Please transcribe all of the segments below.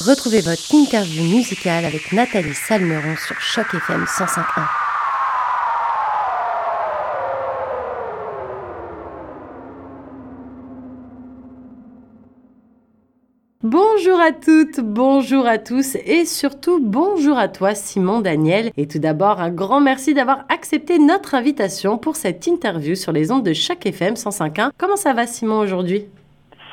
Retrouvez votre interview musicale avec Nathalie Salmeron sur Choc FM 105.1. Bonjour à toutes, bonjour à tous et surtout bonjour à toi Simon Daniel. Et tout d'abord un grand merci d'avoir accepté notre invitation pour cette interview sur les ondes de Choc FM 105.1. Comment ça va Simon aujourd'hui?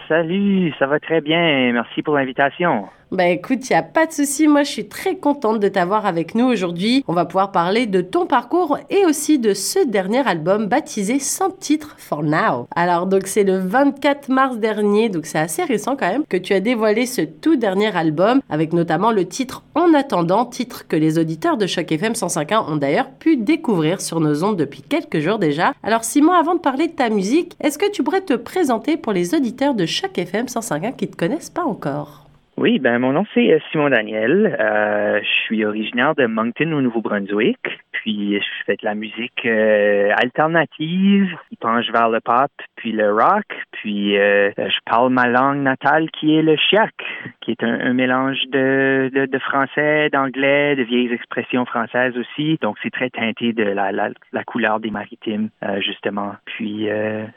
Salut, ça va très bien. Merci pour l'invitation. Ben écoute, il n'y a pas de souci. Moi, je suis très contente de t'avoir avec nous aujourd'hui. On va pouvoir parler de ton parcours et aussi de ce dernier album baptisé sans titre for now. Alors, donc, c'est le 24 mars dernier, donc c'est assez récent quand même, que tu as dévoilé ce tout dernier album avec notamment le titre En attendant, titre que les auditeurs de Choc FM 105.1 ont d'ailleurs pu découvrir sur nos ondes depuis quelques jours déjà. Alors, Simon, avant de parler de ta musique, est-ce que tu pourrais te présenter pour les auditeurs de Choc FM 105.1 qui ne te connaissent pas encore? Oui, ben mon nom c'est euh, Simon Daniel. Euh, je suis originaire de Moncton au Nouveau-Brunswick. Puis je fais de la musique euh, alternative, qui penche vers le pop, puis le rock. Puis euh, je parle ma langue natale qui est le chiac, qui est un, mélange de, de, français, d'anglais, de vieilles expressions françaises aussi. Donc c'est très teinté de la, la, la couleur des maritimes, justement. Puis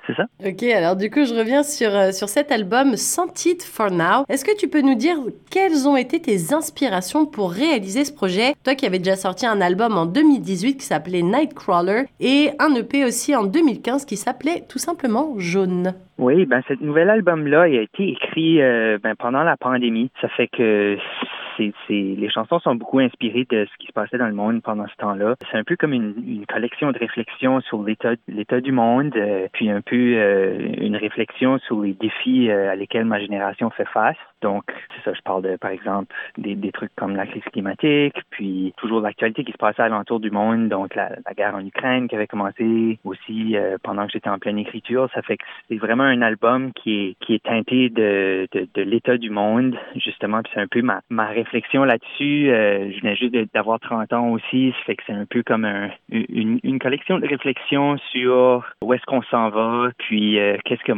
c'est ça. Ok, alors du coup je reviens sur, sur cet album Sans titre for Now. Est-ce que tu peux nous dire quelles ont été tes inspirations pour réaliser ce projet? Toi qui avais déjà sorti un album en 2018 qui s'appelait Nightcrawler et un EP aussi en 2015 qui s'appelait tout simplement Jaune. Oui, ben ce nouvel album-là a été écrit euh, ben, pendant la pandémie. Ça fait que les chansons sont beaucoup inspirées de ce qui se passait dans le monde pendant ce temps-là. C'est un peu comme une, collection de réflexions sur l'état, l'état du monde, euh, puis un peu euh, une réflexion sur les défis à lesquels ma génération fait face. Donc, c'est ça, je parle de, par exemple, des, des trucs comme la crise climatique, puis toujours l'actualité qui se passait alentour du monde, donc la, la guerre en Ukraine qui avait commencé aussi pendant que j'étais en pleine écriture. Ça fait que c'est vraiment un album qui est, qui est teinté de, de, de l'état du monde, justement. Puis c'est un peu ma, ma réflexion là-dessus. Euh, je venais juste d'avoir 30 ans aussi. Ça fait que c'est un peu comme un, une, une collection de réflexions sur où est-ce qu'on s'en va, puis euh, qu'est-ce que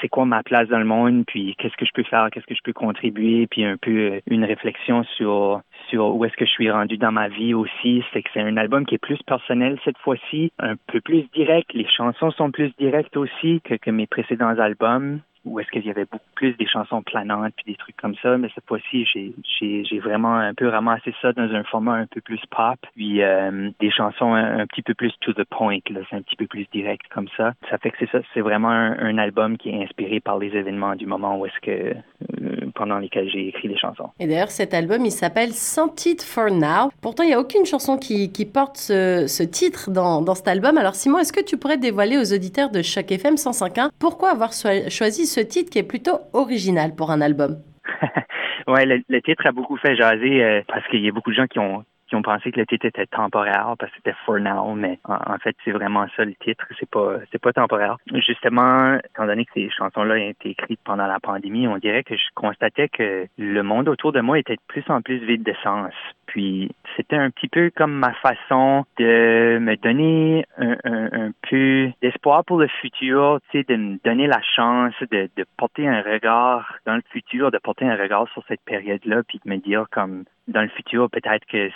c'est quoi ma place dans le monde, puis qu'est-ce que je peux faire, qu'est-ce que je peux contribuer, puis un peu euh, une réflexion sur sur où est-ce que je suis rendu dans ma vie aussi. C'est que c'est un album qui est plus personnel cette fois-ci, un peu plus direct. Les chansons sont plus directes aussi que, mes précédents albums où est-ce qu'il y avait beaucoup plus des chansons planantes puis des trucs comme ça, mais cette fois-ci, j'ai vraiment un peu ramassé ça dans un format un peu plus pop, puis euh, des chansons un, petit peu plus to the point, c'est un petit peu plus direct comme ça. Ça fait que c'est ça, c'est vraiment un, album qui est inspiré par les événements du moment où est-ce que euh, pendant lesquels j'ai écrit des chansons. Et d'ailleurs, cet album, il s'appelle Titre for Now. Pourtant, il n'y a aucune chanson qui, porte ce, titre dans, cet album. Alors, Simon, est-ce que tu pourrais dévoiler aux auditeurs de Choc FM 105.1 pourquoi avoir choisi ce titre qui est plutôt original pour un album? ouais, le, titre a beaucoup fait jaser euh, parce qu'il y a beaucoup de gens qui ont qui ont pensé que le titre était temporaire parce que c'était for now, mais en, fait c'est vraiment ça le titre, c'est pas c'est pas temporaire. Justement, étant donné que ces chansons-là ont été écrites pendant la pandémie, on dirait que je constatais que le monde autour de moi était de plus en plus vide de sens. Puis c'était un petit peu comme ma façon de me donner un, un, peu d'espoir pour le futur, tu sais, de me donner la chance de, de porter un regard dans le futur, de porter un regard sur cette période-là, puis de me dire comme dans le futur, peut-être que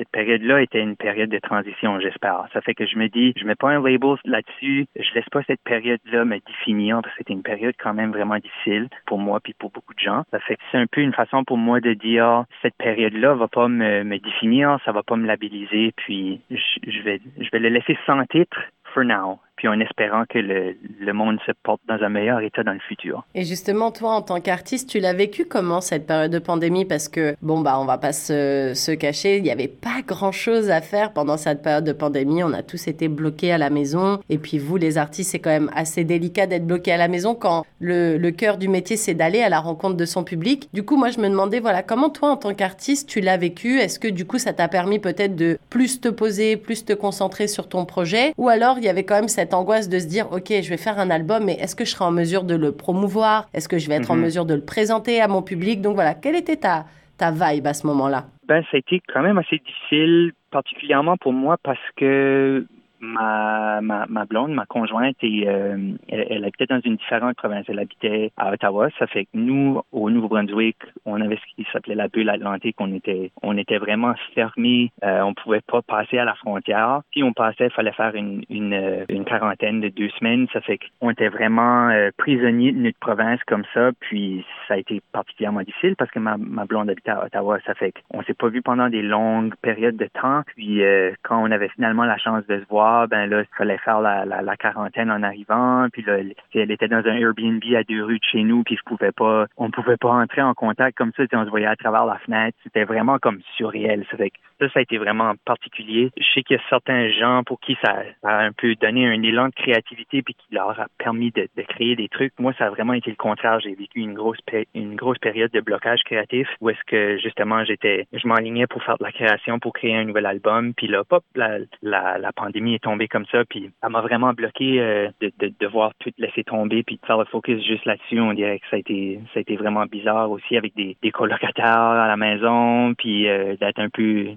cette période-là était une période de transition, j'espère. Ça fait que je me dis, je mets pas un label là-dessus, je laisse pas cette période-là me définir parce que c'était une période quand même vraiment difficile pour moi puis pour beaucoup de gens. Ça fait que c'est un peu une façon pour moi de dire, cette période-là va pas me, me définir, ça va pas me labelliser, puis je, je vais, je vais le laisser sans titre for now en espérant que le, monde se porte dans un meilleur état dans le futur. Et justement, toi, en tant qu'artiste, tu l'as vécu comment cette période de pandémie? Parce que, bon, bah, on va pas se, se cacher, il n'y avait pas grand-chose à faire pendant cette période de pandémie. On a tous été bloqués à la maison. Et puis, vous, les artistes, c'est quand même assez délicat d'être bloqués à la maison quand le, le cœur du métier, c'est d'aller à la rencontre de son public. Du coup, moi, je me demandais, voilà, comment toi, en tant qu'artiste, tu l'as vécu? Est-ce que, du coup, ça t'a permis peut-être de plus te poser, plus te concentrer sur ton projet? Ou alors, il y avait quand même cette angoisse de se dire, OK, je vais faire un album, mais est-ce que je serai en mesure de le promouvoir? Est-ce que je vais être en mhm. mesure de le présenter à mon public? Donc voilà, quelle était ta, ta vibe à ce moment-là? Ben, ça a été quand même assez difficile, particulièrement pour moi, parce que ma, ma, ma blonde, ma conjointe, et, euh, elle, habitait dans une différente province. Elle habitait à Ottawa. Ça fait que nous, au Nouveau-Brunswick, on avait ce qui s'appelait la bulle atlantique. On était, on était vraiment fermés. Euh, on pouvait pas passer à la frontière. Si on passait, il fallait faire une, une, euh, une, quarantaine de deux semaines. Ça fait qu'on était vraiment euh, prisonniers de notre province comme ça. Puis ça a été particulièrement difficile parce que ma, ma blonde habitait à Ottawa. Ça fait qu'on s'est pas vu pendant des longues périodes de temps. Puis quand on avait finalement la chance de se voir, ben là, il fallait faire la, la, quarantaine en arrivant. Puis là, elle était dans un Airbnb à deux rues de chez nous, puis je pouvais pas, on pouvait pas entrer en contact comme ça. On se voyait à travers la fenêtre. C'était vraiment comme surréel. Ça fait ça, ça a été vraiment particulier. Je sais qu'il y a certains gens pour qui ça a un peu donné un élan de créativité puis qui leur a permis de, de créer des trucs. Moi, ça a vraiment été le contraire. J'ai vécu une grosse une grosse période de blocage créatif où est-ce que justement j'étais, je m'enlignais pour faire de la création, pour créer un nouvel album. Puis là, pop, la, la, la pandémie est tombée comme ça. Puis ça m'a vraiment bloqué euh, de, de devoir tout laisser tomber puis de faire le focus juste là-dessus. On dirait que ça a été ça a été vraiment bizarre aussi avec des, des colocataires à la maison puis euh, d'être un peu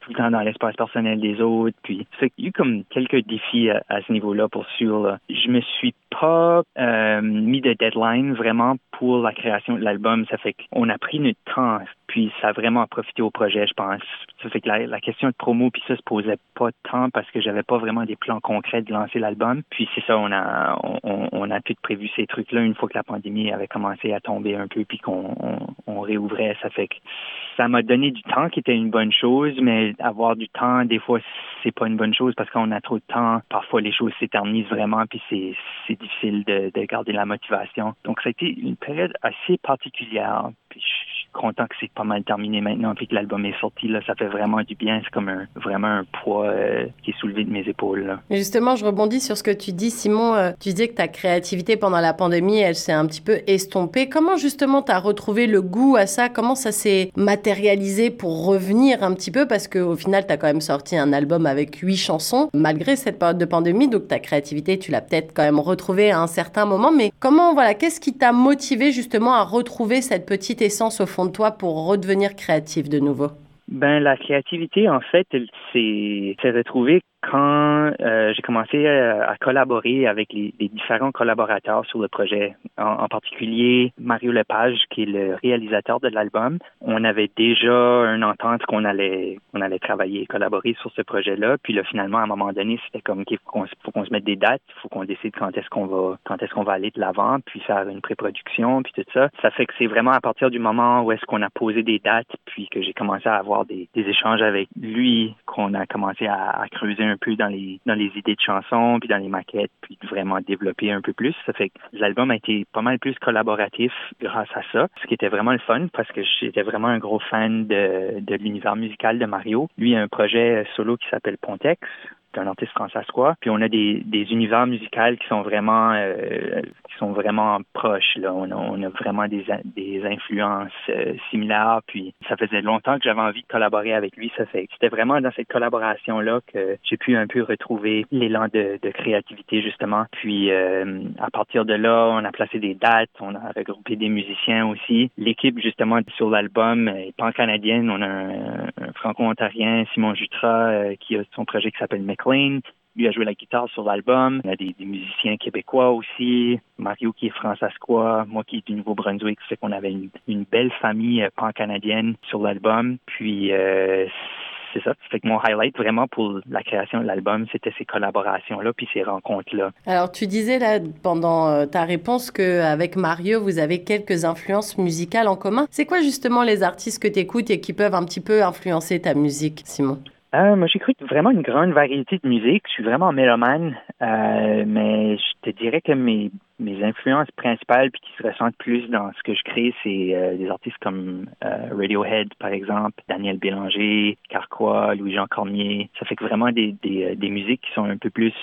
tout le temps dans l'espace personnel des autres. Puis, il y a eu comme quelques défis à, ce niveau-là pour sûr. Je me suis pas de deadline vraiment pour la création de l'album. Ça fait qu'on a pris notre temps, puis ça a vraiment profité au projet, je pense. Ça fait que la, question de promo, puis ça se posait pas tant parce que j'avais pas vraiment des plans concrets de lancer l'album. Puis c'est ça, on a on, on, a tout prévu ces trucs-là une fois que la pandémie avait commencé à tomber un peu, puis qu'on on, réouvrait. Ça fait que ça m'a donné du temps qui était une bonne chose, mais avoir du temps, des fois, c'est pas une bonne chose parce qu'on a trop de temps. Parfois, les choses s'éternisent vraiment, puis c'est difficile de, de garder la motivation. Donc, ça a été une période assez particulière. Je suis content que c'est pas mal terminé maintenant, puis que l'album est sorti. Là, ça fait vraiment du bien. C'est comme un, vraiment un poids euh, qui est soulevé de mes épaules. Justement, je rebondis sur ce que tu dis, Simon. Euh, tu disais que ta créativité pendant la pandémie, elle s'est un petit peu estompée. Comment justement tu as retrouvé le goût à ça? Comment ça s'est matérialisé pour revenir un petit peu? Parce qu'au final, tu as quand même sorti un album avec huit chansons, malgré cette période de pandémie. Donc ta créativité, tu l'as peut-être quand même retrouvée à un certain moment. Mais comment, voilà, qu'est-ce qui t'a motivé justement à retrouver cette petite au fond de toi pour redevenir créatif de nouveau? Ben la créativité en fait, elle s'est retrouvée quand euh, j'ai commencé euh, à, collaborer avec les, différents collaborateurs sur le projet, en, particulier Mario Lepage, qui est le réalisateur de l'album, on avait déjà une entente qu'on allait qu'on allait travailler et collaborer sur ce projet-là. Puis là, finalement, à un moment donné, c'était comme qu'il faut qu'on se mette des dates, faut qu'on décide quand est-ce qu'on va quand est-ce qu'on va aller de l'avant, puis faire une pré-production, puis tout ça. Ça fait que c'est vraiment à partir du moment où est-ce qu'on a posé des dates, puis que j'ai commencé à avoir des, échanges avec lui, qu'on a commencé à, à creuser un peu dans les dans les idées de chansons, puis dans les maquettes, puis vraiment développer un peu plus. Ça fait que l'album a été pas mal plus collaboratif grâce à ça, ce qui était vraiment le fun parce que j'étais vraiment un gros fan de, de l'univers musical de Mario. Lui a un projet solo qui s'appelle Pontex, un artiste français quoi. Puis on a des, des univers musicaux qui sont vraiment euh, qui sont vraiment proches. Là. On, a, on a vraiment des, des influences euh, similaires. Puis ça faisait longtemps que j'avais envie de collaborer avec lui. Ça fait c'était vraiment dans cette collaboration-là que j'ai pu un peu retrouver l'élan de, de, créativité, justement. Puis euh, à partir de là, on a placé des dates, on a regroupé des musiciens aussi. L'équipe, justement, sur l'album est pan-canadienne. On a un, un franco-ontarien, Simon Jutra, qui a son projet qui s'appelle lui a joué la guitare sur l'album. Il y a des, musiciens québécois aussi. Mario qui est françaisquois, moi qui est du Nouveau-Brunswick. C'est qu'on avait une, belle famille euh, pan-canadienne sur l'album. Puis euh, c'est ça. Fait que mon highlight vraiment pour la création de l'album, c'était ces collaborations-là puis ces rencontres-là. Alors, tu disais là pendant euh, ta réponse qu'avec Mario, vous avez quelques influences musicales en commun. C'est quoi justement les artistes que tu écoutes et qui peuvent un petit peu influencer ta musique, Simon? Euh, moi, j'écoute vraiment une grande variété de musique. Je suis vraiment mélomane, euh, mais je te dirais que mes mes influences principales puis qui se ressentent plus dans ce que je crée, c'est euh, des artistes comme euh, Radiohead, par exemple, Daniel Bélanger, Carquois, Louis-Jean Cormier. Ça fait que vraiment des, des, euh, des, musiques qui sont un peu plus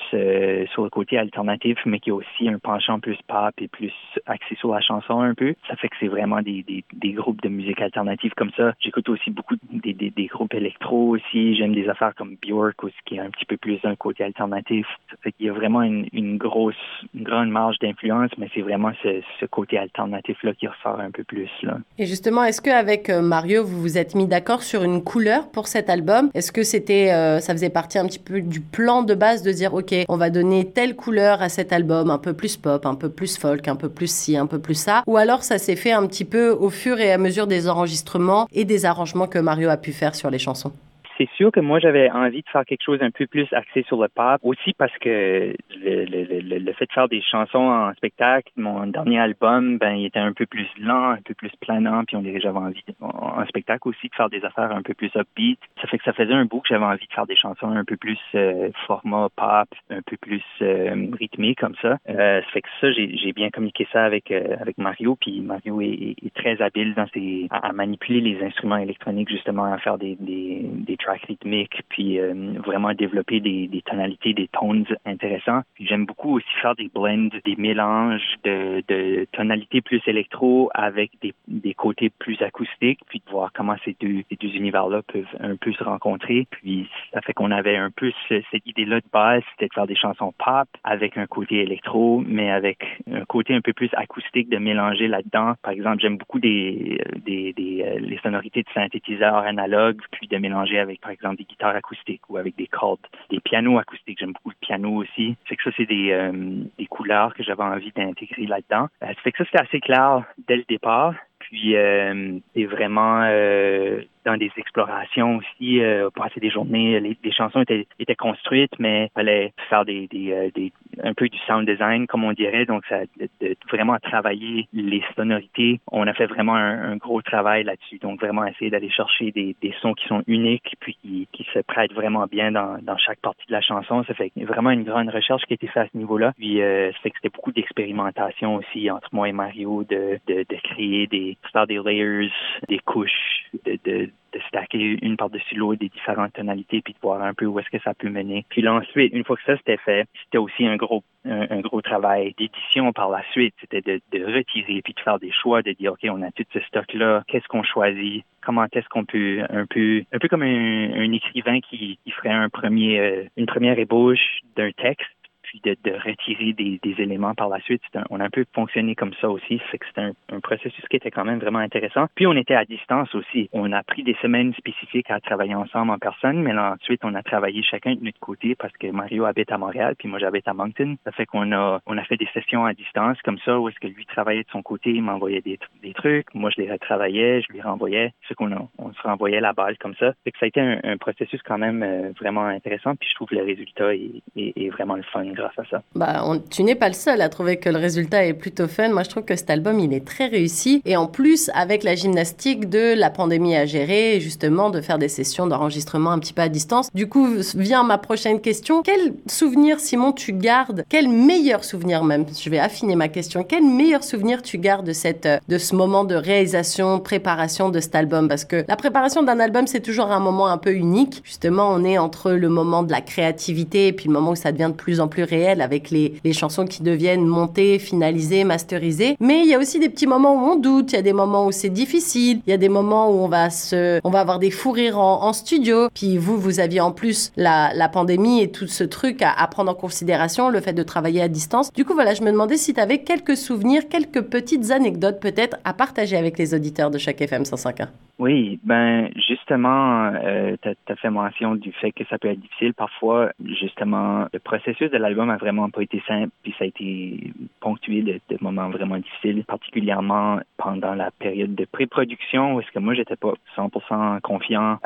sur le côté alternatif, mais qui ont aussi un penchant plus pop et plus axé sur la chanson un peu. Ça fait que c'est vraiment des, des, des, groupes de musique alternative comme ça. J'écoute aussi beaucoup des, des, des groupes électro aussi. J'aime des affaires comme Björk aussi, qui est un petit peu plus d'un côté alternatif. Ça fait qu'il y a vraiment une, une grosse, une grande marge d'influence mais c'est vraiment ce, côté alternatif-là qui ressort un peu plus. Et justement, est-ce qu'avec euh, Mario, vous vous êtes mis d'accord sur une couleur pour cet album? Est-ce que c'était, euh, ça faisait partie un petit peu du plan de base de dire, OK, on va donner telle couleur à cet album, un peu plus pop, un peu plus folk, un peu plus ci, un peu plus ça? Ou alors ça s'est fait un petit peu au fur et à mesure des enregistrements et des arrangements que Mario a pu faire sur les chansons? C'est sûr que moi, j'avais envie de faire quelque chose un peu plus axé sur le pop, aussi parce que le, le, le, fait de faire des chansons en spectacle, mon dernier album, ben, il était un peu plus lent, un peu plus planant, puis on dirait j'avais envie, en spectacle aussi, de faire des affaires un peu plus upbeat. Ça fait que ça faisait un bout que j'avais envie de faire des chansons un peu plus euh, format pop, un peu plus euh, rythmé comme ça. Euh, ça fait que ça, j'ai bien communiqué ça avec euh, avec Mario, puis Mario est, est, très habile dans ses, à, manipuler les instruments électroniques, justement, à faire des, des, des rythmique, puis euh, vraiment développer des, des, tonalités, des tones intéressants. J'aime beaucoup aussi faire des blends, des mélanges de, de tonalités plus électro avec des, des, côtés plus acoustiques, puis de voir comment ces deux, ces deux univers-là peuvent un peu se rencontrer. Puis ça fait qu'on avait un peu cette idée-là de base, c'était de faire des chansons pop avec un côté électro, mais avec un côté un peu plus acoustique de mélanger là-dedans. Par exemple, j'aime beaucoup des, des, des euh, les sonorités de synthétiseurs analogues, puis de mélanger avec par exemple des guitares acoustiques ou avec des cordes, des pianos acoustiques. J'aime beaucoup le piano aussi. C'est que ça, c'est des, euh, des couleurs que j'avais envie d'intégrer là-dedans. Euh, ça fait que ça, c'était assez clair dès le départ. Puis, euh, c'est vraiment euh, dans des explorations aussi, euh, passer des journées. Les, chansons étaient, étaient construites, mais fallait faire des, des, euh, des, un peu du sound design, comme on dirait. Donc, ça, de, vraiment travailler les sonorités. On a fait vraiment un, gros travail là-dessus. Donc, vraiment essayer d'aller chercher des, des, sons qui sont uniques, puis qui se prêtent vraiment bien dans, dans, chaque partie de la chanson. Ça fait vraiment une grande recherche qui a été faite à ce niveau-là. Puis, euh, ça fait que c'était beaucoup d'expérimentation aussi entre moi et Mario de, de, de créer des, faire des layers, des couches, de, de de stacker une par-dessus l'autre des différentes tonalités puis de voir un peu où est-ce que ça peut mener. Puis là, ensuite, une fois que ça c'était fait, c'était aussi un gros un, gros travail d'édition par la suite. C'était de, de, retirer puis de faire des choix, de dire OK, on a tout ce stock-là, qu'est-ce qu'on choisit, comment est-ce qu'on peut un peu un peu comme un, écrivain qui, qui ferait un premier euh, une première ébauche d'un texte de, de retirer des, des, éléments par la suite. on a un peu fonctionné comme ça aussi. C'est que c'était un, un, processus qui était quand même vraiment intéressant. Puis on était à distance aussi. On a pris des semaines spécifiques à travailler ensemble en personne, mais là, ensuite on a travaillé chacun de notre côté parce que Mario habite à Montréal, puis moi j'habite à Moncton. Ça fait qu'on a on a fait des sessions à distance comme ça où est-ce que lui travaillait de son côté, il m'envoyait des, des trucs, moi je les retravaillais, je lui renvoyais. Ce qu'on a, on se renvoyait la balle comme ça. Fait que ça a été un, un processus quand même euh, vraiment intéressant. Puis je trouve le résultat est, est, vraiment le fun Bah, tu n'es pas le seul à trouver que le résultat est plutôt fun. Moi, je trouve que cet album, il est très réussi. Et en plus, avec la gymnastique de la pandémie à gérer, justement, de faire des sessions d'enregistrement un petit peu à distance. Du coup, vient ma prochaine question. Quel souvenir, Simon, tu gardes? Quel meilleur souvenir même? Je vais affiner ma question. Quel meilleur souvenir tu gardes de, cette, de ce moment de réalisation, préparation de cet album? Parce que la préparation d'un album, c'est toujours un moment un peu unique. Justement, on est entre le moment de la créativité et puis le moment où ça devient de plus en plus réel avec les, les chansons qui deviennent montées, finalisées, masterisées. Mais il y a aussi des petits moments où on doute, il y a des moments où c'est difficile, il y a des moments où on va se, on va avoir des fous rires en, studio. Puis vous, vous aviez en plus la, la pandémie et tout ce truc à, à, prendre en considération, le fait de travailler à distance. Du coup, voilà, je me demandais si tu avais quelques souvenirs, quelques petites anecdotes peut-être à partager avec les auditeurs de chaque FM 105.1. Oui, ben justement, euh, tu as, fait mention du fait que ça peut être difficile parfois. Justement, le processus de l'album a vraiment pas été simple, puis ça a été ponctué de, de moments vraiment difficiles, particulièrement pendant la période de pré-production, où est-ce que moi j'étais pas 100% confiant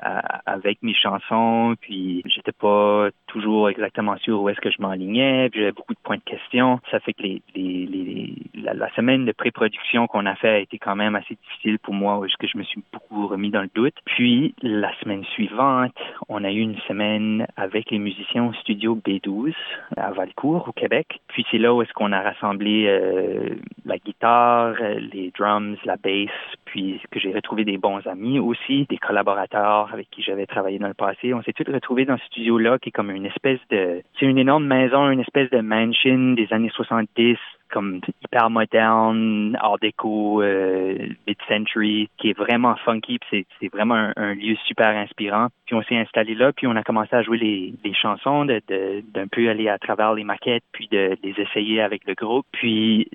avec mes chansons, puis j'étais pas toujours exactement sûr où est-ce que je m'enlignais, puis j'avais beaucoup de points de question. Ça fait que les, les, les la, la, semaine de pré-production qu'on a fait a été quand même assez difficile pour moi, où est-ce que je me suis remis dans le doute. Puis, la semaine suivante, on a eu une semaine avec les musiciens au studio B12 à Valcourt, au Québec. Puis, c'est là où est-ce qu'on a rassemblé euh, la guitare, les drums, la bass, puis que j'ai retrouvé des bons amis aussi, des collaborateurs avec qui j'avais travaillé dans le passé. On s'est tous retrouvés dans ce studio-là qui est comme une espèce de... C'est une énorme maison, une espèce de mansion des années 70 comme hyper moderne, art déco, euh, mid-century, qui est vraiment funky. C'est, c'est vraiment un, lieu super inspirant. Puis on s'est installé là, puis on a commencé à jouer les, les chansons, de, de, d'un peu aller à travers les maquettes, puis de, de les essayer avec le groupe. Puis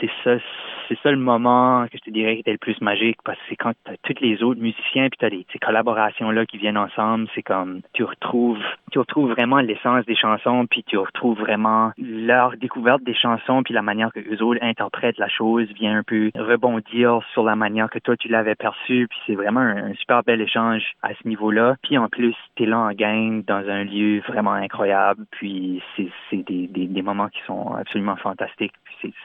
c'est ça, c'est ça le moment que je te dirais qui était le plus magique parce que c'est quand tu as tous les autres musiciens puis tu as ces collaborations là qui viennent ensemble, c'est comme tu retrouves tu retrouves vraiment l'essence des chansons puis tu retrouves vraiment leur découverte des chansons puis la manière que eux autres interprètent la chose vient un peu rebondir sur la manière que toi tu l'avais perçu puis c'est vraiment un, super bel échange à ce niveau-là. Puis en plus, tu es là en gang dans un lieu vraiment incroyable puis c'est des, des, des moments qui sont absolument fantastiques.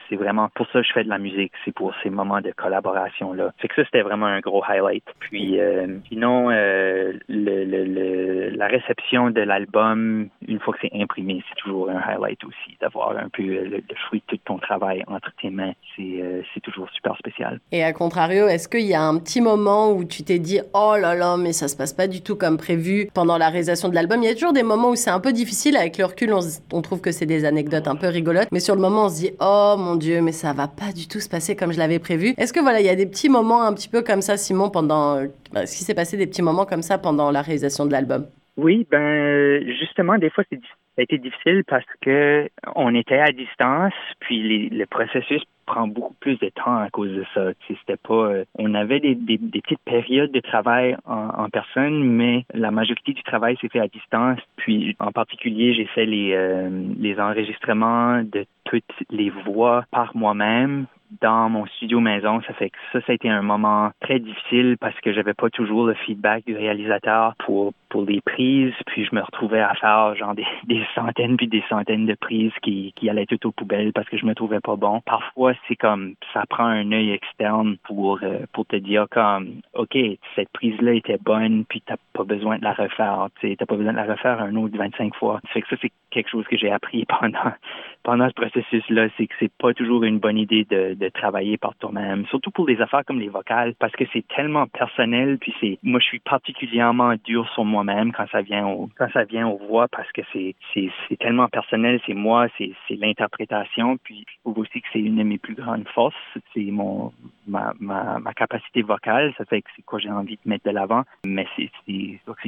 C'est vraiment pour ça que je fais de la musique c'est pour ces moments de collaboration-là. Fait que ça, c'était vraiment un gros highlight. Puis euh, sinon, euh, la réception de l'album, une fois que c'est imprimé, c'est toujours un highlight aussi, d'avoir un peu le, fruit de tout ton travail entre tes mains. Euh, c'est toujours super spécial. Et à contrario, est-ce qu'il y a un petit moment où tu t'es dit, oh là là, mais ça se passe pas du tout comme prévu pendant la réalisation de l'album Il y a toujours des moments où c'est un peu difficile. Avec le recul, on, on trouve que c'est des anecdotes un peu rigolotes. Mais sur le moment, on se dit, oh mon Dieu, mais ça va pas du tout se passer comme je l'avais prévu. Est-ce que voilà, il y a des petits moments un petit peu comme ça, Simon, pendant euh, bah, ce qui s'est passé des petits moments comme ça pendant la réalisation de l'album? Oui, ben justement, des fois, ça a été difficile parce que on était à distance, puis le processus prend beaucoup plus de temps à cause de ça. C'était pas, euh, on avait des, petites périodes de travail en, personne, mais la majorité du travail s'est fait à distance. Puis, en particulier, j'ai fait euh, les enregistrements de toutes les voix par moi-même dans mon studio maison. Ça fait que ça, ça a été un moment très difficile parce que j'avais pas toujours le feedback du réalisateur pour pour les prises, puis je me retrouvais à faire genre des, des centaines puis des centaines de prises qui, qui allaient toutes aux poubelles parce que je me trouvais pas bon. Parfois, c'est comme ça prend un œil externe pour euh, pour te dire comme OK, cette prise-là était bonne, puis t'as pas besoin de la refaire. T'as pas besoin de la refaire un autre 25 fois. Ça fait que ça, c'est quelque chose que j'ai appris pendant pendant ce processus-là, c'est que c'est pas toujours une bonne idée de, de travailler par toi-même, surtout pour des affaires comme les vocales, parce que c'est tellement personnel, puis c'est moi je suis particulièrement dur sur moi-même quand ça vient au quand ça vient aux voix parce que c'est c'est c'est tellement personnel, c'est moi, c'est c'est l'interprétation, puis je trouve aussi que c'est une de mes plus grandes forces, c'est mon ma, ma, ma capacité vocale, ça fait que c'est quoi j'ai envie de mettre de l'avant, mais c'est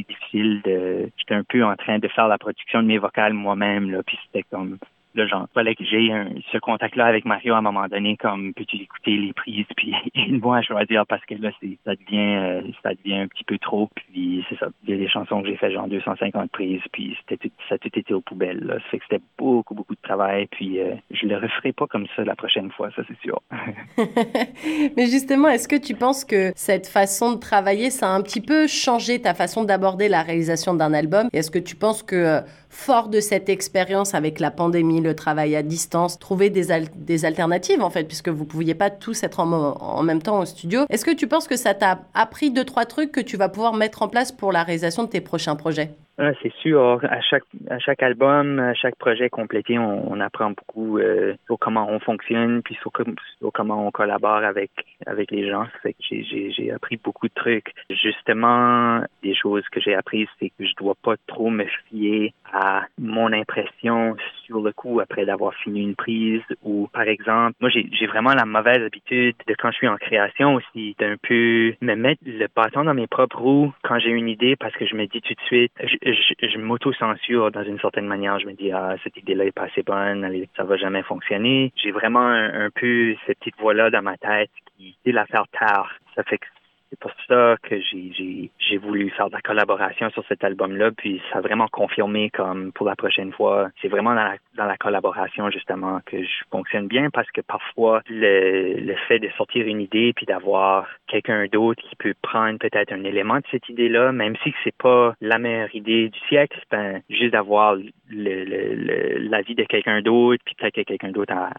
difficile de j'étais un peu en train de faire la production de mes vocales moi-même là, puis c'était comme là, genre, fallait que j'ai ce contact-là avec Mario à un moment donné, comme peux-tu écouter les prises, puis une voix à choisir parce que là, c'est, ça devient, euh, ça devient un petit peu trop. Puis c'est ça. Il y a des chansons que j'ai fait genre 250 prises, puis c'était tout, ça a tout été aux poubelles. Là. Ça fait que c'était beaucoup, beaucoup de travail. Puis euh, je le referai pas comme ça la prochaine fois, ça c'est sûr. Mais justement, est-ce que tu penses que cette façon de travailler, ça a un petit peu changé ta façon d'aborder la réalisation d'un album? Est-ce que tu penses que euh, fort de cette expérience avec la pandémie, le travail à distance, trouver des, des alternatives en fait, puisque vous ne pouviez pas tous être en, en même temps au studio. Est-ce que tu penses que ça t'a appris deux, trois trucs que tu vas pouvoir mettre en place pour la réalisation de tes prochains projets? Ah, c'est sûr. À chaque à chaque album, à chaque projet complété, on, apprend beaucoup euh, sur comment on fonctionne, puis sur, comment on collabore avec avec les gens. Fait que j'ai appris beaucoup de trucs. Justement, des choses que j'ai apprises, c'est que je dois pas trop me fier à mon impression sur le coup après d'avoir fini une prise. Ou par exemple, moi j'ai j'ai vraiment la mauvaise habitude de quand je suis en création aussi d'un peu me mettre le bâton dans mes propres roues quand j'ai une idée parce que je me dis tout de suite je m'auto-censure dans une certaine manière. Je me dis, ah, cette idée-là est pas assez bonne, ça va jamais fonctionner. J'ai vraiment un, un peu cette petite voix-là dans ma tête qui dit la faire tard. Ça fait que c'est pour ça que j'ai voulu faire de la collaboration sur cet album-là, puis ça a vraiment confirmé comme pour la prochaine fois. C'est vraiment dans la, dans la collaboration justement que je fonctionne bien parce que parfois le, le fait de sortir une idée puis d'avoir quelqu'un d'autre qui peut prendre peut-être un élément de cette idée-là, même si c'est pas la meilleure idée du siècle, ben juste d'avoir l'avis de quelqu'un d'autre, puis peut-être que quelqu'un d'autre a,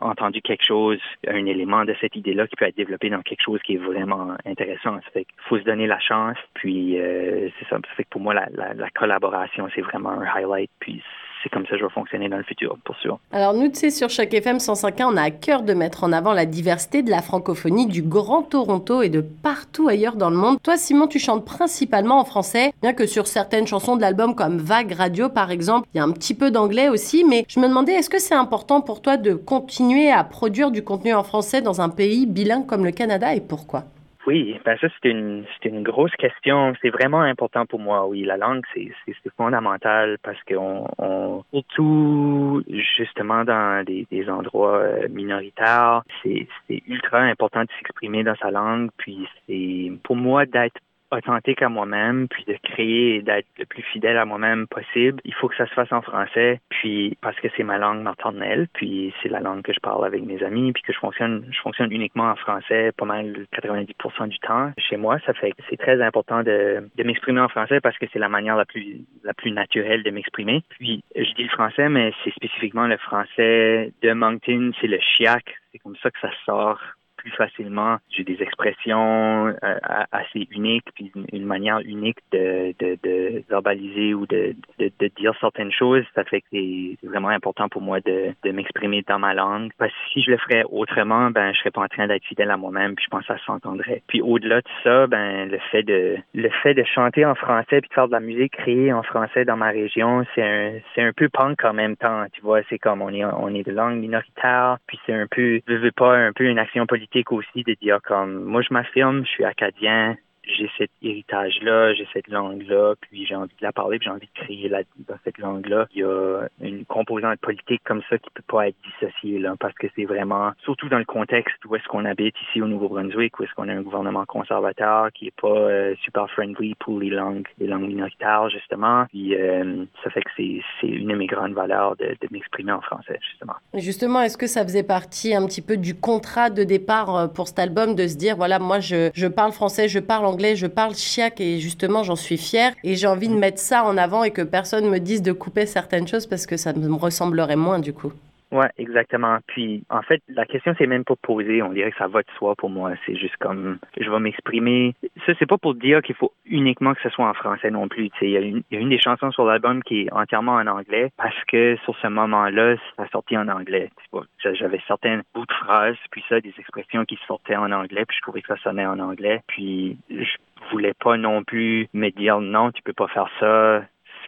entendu quelque chose, un élément de cette idée-là qui peut être développé dans quelque chose qui est vraiment intéressant. Ça qu'il faut se donner la chance, puis euh, c'est ça. Ça pour moi, la, la, collaboration, c'est vraiment un highlight, puis c'est comme ça que je vais fonctionner dans le futur, pour sûr. Alors nous, tu sais, sur chaque FM 105.1, on a à cœur de mettre en avant la diversité de la francophonie du Grand Toronto et de partout ailleurs dans le monde. Toi, Simon, tu chantes principalement en français, bien que sur certaines chansons de l'album comme Vague Radio, par exemple, il y a un petit peu d'anglais aussi, mais je me demandais, est-ce que c'est important pour toi de continuer à produire du contenu en français dans un pays bilingue comme le Canada et pourquoi? Oui, ben ça c'est une c'est une grosse question. C'est vraiment important pour moi. Oui, la langue c'est c'est fondamental parce qu'on on surtout justement dans des, des endroits euh, minoritaires, c'est c'est ultra important de s'exprimer dans sa langue. Puis c'est pour moi d'être authentique à moi-même, puis de créer et d'être le plus fidèle à moi-même possible, il faut que ça se fasse en français, puis parce que c'est ma langue maternelle, puis c'est la langue que je parle avec mes amis, puis que je fonctionne, je fonctionne uniquement en français pas mal 90% du temps chez moi. Ça fait que c'est très important de, de m'exprimer en français parce que c'est la manière la plus la plus naturelle de m'exprimer. Puis je dis le français, mais c'est spécifiquement le français de Moncton, c'est le chiac, c'est comme ça que ça sort plus facilement. J'ai des expressions euh, assez uniques, puis une, manière unique de, de, de verbaliser ou de, de, de, dire certaines choses. Ça fait que c'est vraiment important pour moi de, de m'exprimer dans ma langue. Parce que si je le ferais autrement, ben je serais pas en train d'être fidèle à moi-même, puis je pense que ça s'entendrait. Puis au-delà de ça, ben le fait de le fait de chanter en français puis de faire de la musique créée en français dans ma région, c'est un c'est un peu punk en même temps. Tu vois, c'est comme on est on est de langue minoritaire, puis c'est un peu je veux pas un peu une action politique aussi de dire comme moi je m'affirme, je suis acadien, j'ai cet héritage-là, j'ai cette langue-là, puis j'ai envie de la parler, puis j'ai envie de créer dans cette langue-là. Il y a une composante politique comme ça qui peut pas être dissociée, là, parce que c'est vraiment, surtout dans le contexte où est-ce qu'on habite ici au Nouveau-Brunswick, où est-ce qu'on a un gouvernement conservateur qui est pas euh, super friendly pour les langues, les langues minoritaires, justement. Puis euh, ça fait que c'est, c'est une de mes grandes valeurs de, de m'exprimer en français, justement. Justement, est-ce que ça faisait partie un petit peu du contrat de départ euh, pour cet album de se dire, voilà, moi je, je parle français, je parle anglais, je parle chiac et justement j'en suis fière et j'ai envie de mettre ça en avant et que personne me dise de couper certaines choses parce que ça me ressemblerait moins du coup. Ouais, exactement. Puis, en fait, la question c'est même pas posée. On dirait que ça va de soi pour moi. C'est juste comme je vais m'exprimer. Ça, c'est pas pour dire qu'il faut uniquement que ce soit en français non plus. Il y, a une, y a une des chansons sur l'album qui est entièrement en anglais parce que sur ce moment-là, ça sortit en anglais. J'avais certains bouts de phrases, puis ça, des expressions qui sortaient en anglais, puis je trouvais que ça sonnait en anglais. Puis je voulais pas non plus me dire non, tu peux pas faire ça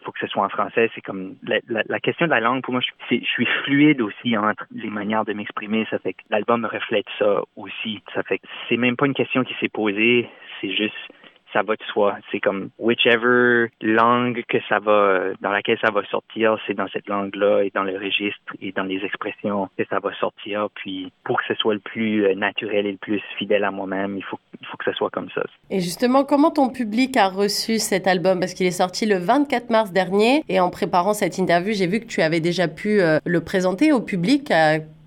faut que ce soit en français. C'est comme la, question de la langue, pour moi, je, je suis fluide aussi entre les manières de m'exprimer. Ça fait que l'album reflète ça aussi. Ça fait que c'est même pas une question qui s'est posée, c'est juste ça va de soi. C'est comme whichever langue que ça va, dans laquelle ça va sortir, c'est dans cette langue-là et dans le registre et dans les expressions que ça va sortir. Puis pour que ce soit le plus euh, naturel et le plus fidèle à moi-même, il faut, il faut que ce soit comme ça. Et justement, comment ton public a reçu cet album? Parce qu'il est sorti le 24 mars dernier et en préparant cette interview, j'ai vu que tu avais déjà pu euh, le présenter au public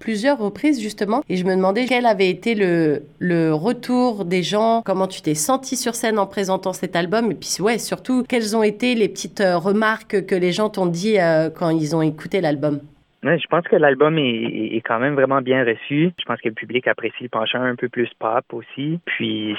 plusieurs reprises justement et je me demandais quel avait été le, le retour des gens, comment tu t'es senti sur scène en présentant cet album et puis ouais surtout quelles ont été les petites euh, remarques que les gens t'ont dit euh, quand ils ont écouté l'album? Je pense que l'album est, est, quand même vraiment bien reçu. Je pense que le public apprécie le penchant un peu plus pop aussi. Puis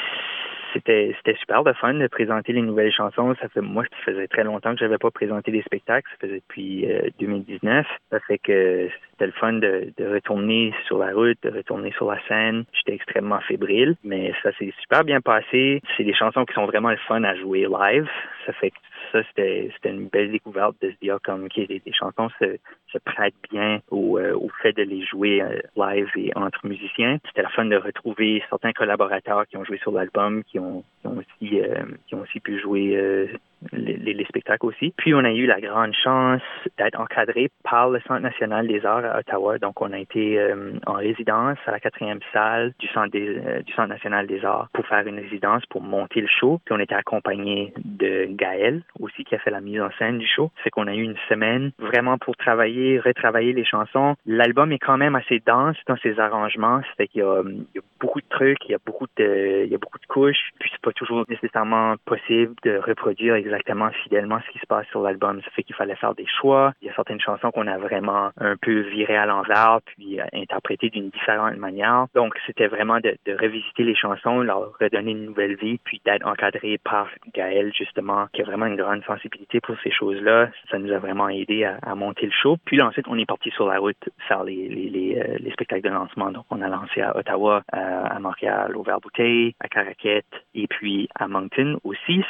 c'était c'était super de fun de présenter les nouvelles chansons. Ça fait moi, ça faisait très longtemps que j'avais pas présenté des spectacles. Ça faisait depuis 2019. Euh, ça fait que c'était le fun de, de, retourner sur la route, de retourner sur la scène. J'étais extrêmement fébrile, mais ça s'est super bien passé. C'est des chansons qui sont vraiment le fun à jouer live. Ça fait que ça, c'était une belle découverte de se dire comme que des, chansons se, prêtent bien au, euh, au fait de les jouer euh, live et entre musiciens. C'était la fun de retrouver certains collaborateurs qui ont joué sur l'album, qui ont, euh, qui ont aussi pu jouer les, les, spectacles aussi. Puis on a eu la grande chance d'être encadré par le Centre national des arts à Ottawa. Donc on a été euh, en résidence à la quatrième salle du Centre, des, euh, du Centre national des arts pour faire une résidence pour monter le show. Puis on était accompagné de Gaël aussi qui a fait la mise en scène du show. C'est qu'on a eu une semaine vraiment pour travailler, retravailler les chansons. L'album est quand même assez dense dans ses arrangements. C'est qu'il y, y a, beaucoup de trucs, il y a beaucoup de, il y a beaucoup de couches. Puis c'est pas toujours nécessairement possible de reproduire exactement exactement fidèlement ce qui se passe sur l'album. Ça fait qu'il fallait faire des choix. Il y a certaines chansons qu'on a vraiment un peu virées à l'envers puis euh, interprétées d'une différente manière. Donc, c'était vraiment de, revisiter les chansons, leur redonner une nouvelle vie, puis d'être encadré par Gaël, justement, qui a vraiment une grande sensibilité pour ces choses-là. Ça nous a vraiment aidé à, monter le show. Puis ensuite, on est parti sur la route faire euh, les spectacles de lancement. Donc, on a lancé à Ottawa, euh, à Montréal, au Vert-Bouteille, à Caraquette et puis à Moncton aussi.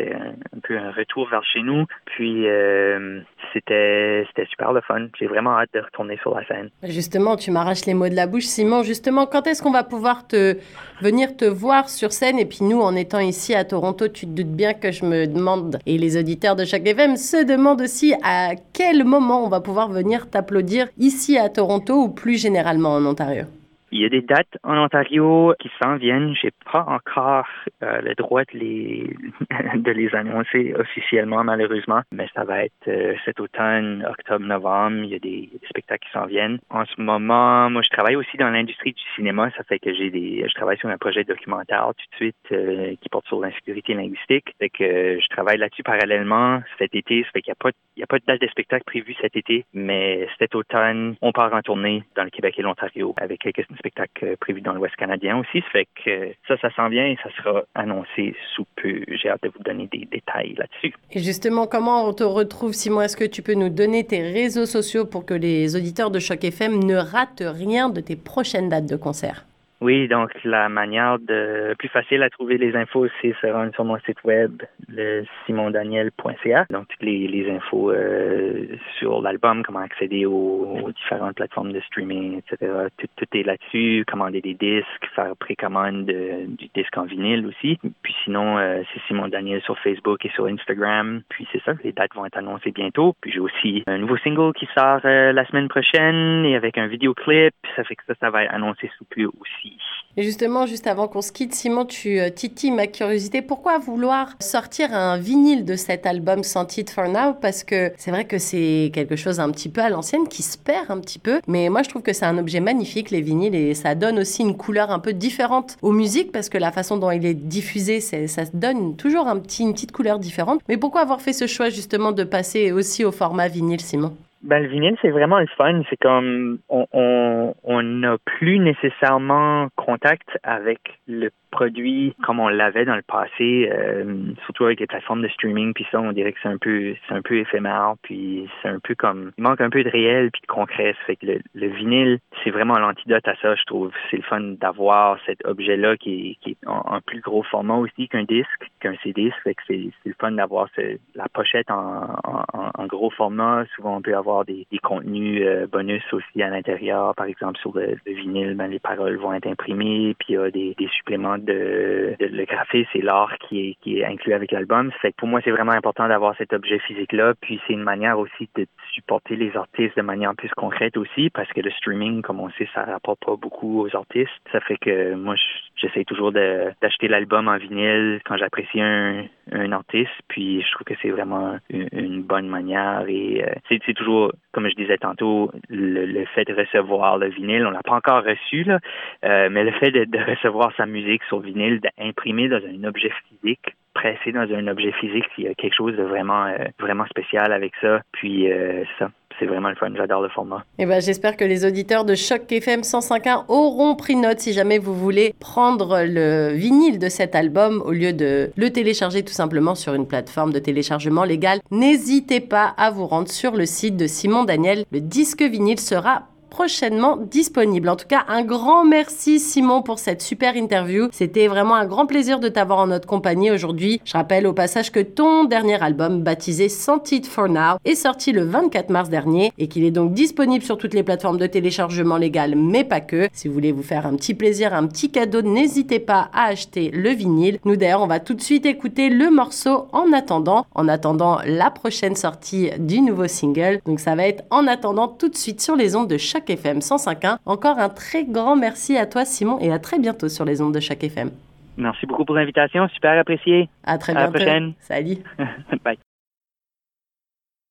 C'était un, peu un retour vers chez nous. Puis euh, c'était c'était super le fun. J'ai vraiment hâte de retourner sur la scène. Justement, tu m'arraches les mots de la bouche, Simon. Justement, quand est-ce qu'on va pouvoir te venir te voir sur scène? Et puis nous, en étant ici à Toronto, tu te doutes bien que je me demande et les auditeurs de chaque FM se demandent aussi à quel moment on va pouvoir venir t'applaudir ici à Toronto ou plus généralement en Ontario? Il y a des dates en Ontario qui s'en viennent. J'ai pas encore euh, le droit de les de les annoncer officiellement, malheureusement, mais ça va être euh, cet automne, octobre, novembre. Il y a des, spectacles qui s'en viennent. En ce moment, moi, je travaille aussi dans l'industrie du cinéma. Ça fait que j'ai des, je travaille sur un projet documentaire tout de suite euh, qui porte sur l'insécurité linguistique. Fait que je travaille là-dessus parallèlement cet été. Ça fait qu'il y a pas, il y a pas de date de spectacle prévue cet été, mais cet automne, on part en tournée dans le Québec et l'Ontario avec quelques spectacle prévu dans l'Ouest canadien aussi. Ça fait que ça, ça s'en vient et ça sera annoncé sous peu. J'ai hâte de vous donner des détails là-dessus. Et justement, comment on te retrouve, Simon? Est-ce que tu peux nous donner tes réseaux sociaux pour que les auditeurs de Choc FM ne ratent rien de tes prochaines dates de concert? Oui, donc la manière de plus facile à trouver les infos, c'est se rendre sur mon site web, le simondaniel.ca. Donc toutes les, les infos euh, sur l'album, comment accéder aux, aux, différentes plateformes de streaming, etc. Tout, tout est là-dessus. Commander des disques, faire précommande de, du disque en vinyle aussi. Puis sinon, euh, c'est Simon Daniel sur Facebook et sur Instagram. Puis c'est ça, les dates vont être annoncées bientôt. Puis j'ai aussi un nouveau single qui sort euh, la semaine prochaine et avec un vidéoclip. Ça fait que ça, ça va être annoncé sous peu aussi. Et justement, juste avant qu'on se quitte, Simon, tu euh, titilles ma curiosité. Pourquoi vouloir sortir un vinyle de cet album Sans It For Now? Parce que c'est vrai que c'est quelque chose un petit peu à l'ancienne qui se perd un petit peu. Mais moi, je trouve que c'est un objet magnifique, les vinyles, et ça donne aussi une couleur un peu différente aux musiques parce que la façon dont il est diffusé, ça donne toujours un petit, une petite couleur différente. Mais pourquoi avoir fait ce choix justement de passer aussi au format vinyle, Simon? Ben, le vinyle, c'est vraiment le fun. C'est comme on n'a on, on plus nécessairement contact avec le produit comme on l'avait dans le passé, euh, surtout avec les plateformes de streaming, puis ça, on dirait que c'est un peu c'est un peu éphémère, puis c'est un peu comme il manque un peu de réel puis de concret. Ça fait que le, le vinyle, c'est vraiment l'antidote à ça, je trouve. C'est le fun d'avoir cet objet-là qui est, qui est en, plus gros format aussi qu'un disque, qu'un CD. Ça fait que c'est le fun d'avoir la pochette en, en, en, gros format. Souvent, on peut avoir des, des contenus euh, bonus aussi à l'intérieur. Par exemple, sur le, le vinyle, ben, les paroles vont être imprimées, puis il y a des, des suppléments de, le graphisme et l'art qui est, inclus avec l'album. Fait que pour moi, c'est vraiment important d'avoir cet objet physique-là. Puis c'est une manière aussi de supporter les artistes de manière plus concrète aussi, parce que le streaming, comme on sait, ça rapporte pas beaucoup aux artistes. Ça fait que moi, j'essaie toujours d'acheter l'album en vinyle quand j'apprécie un, artiste. Puis je trouve que c'est vraiment une, bonne manière. Et euh, c'est toujours, comme je disais tantôt, le, fait de recevoir le vinyle, on l'a pas encore reçu, là, euh, mais le fait de recevoir sa musique sur vinyle, d'imprimer dans un objet physique, pressé dans un objet physique, il y a quelque chose de vraiment, euh, vraiment spécial avec ça. Puis euh, ça, c'est vraiment le fun. J'adore le format. Et ben, j'espère que les auditeurs de Choc FM 105.1 auront pris note si jamais vous voulez prendre le vinyle de cet album au lieu de le télécharger tout simplement sur une plateforme de téléchargement légal. N'hésitez pas à vous rendre sur le site de Simon Daniel. Le disque vinyle sera prochainement disponible. En tout cas, un grand merci Simon pour cette super interview. C'était vraiment un grand plaisir de t'avoir en notre compagnie aujourd'hui. Je rappelle au passage que ton dernier album, baptisé Sans It For Now, est sorti le 24 mars dernier et qu'il est donc disponible sur toutes les plateformes de téléchargement légal, mais pas que. Si vous voulez vous faire un petit plaisir, un petit cadeau, n'hésitez pas à acheter le vinyle. Nous d'ailleurs, on va tout de suite écouter le morceau en attendant, en attendant la prochaine sortie du nouveau single. Donc ça va être en attendant tout de suite sur les ondes de chaque Choc FM 105.1. Encore un très grand merci à toi, Simon, et à très bientôt sur les ondes de Choc FM. Merci beaucoup pour l'invitation, super apprécié. À très à bientôt. la prochaine. Salut. Bye.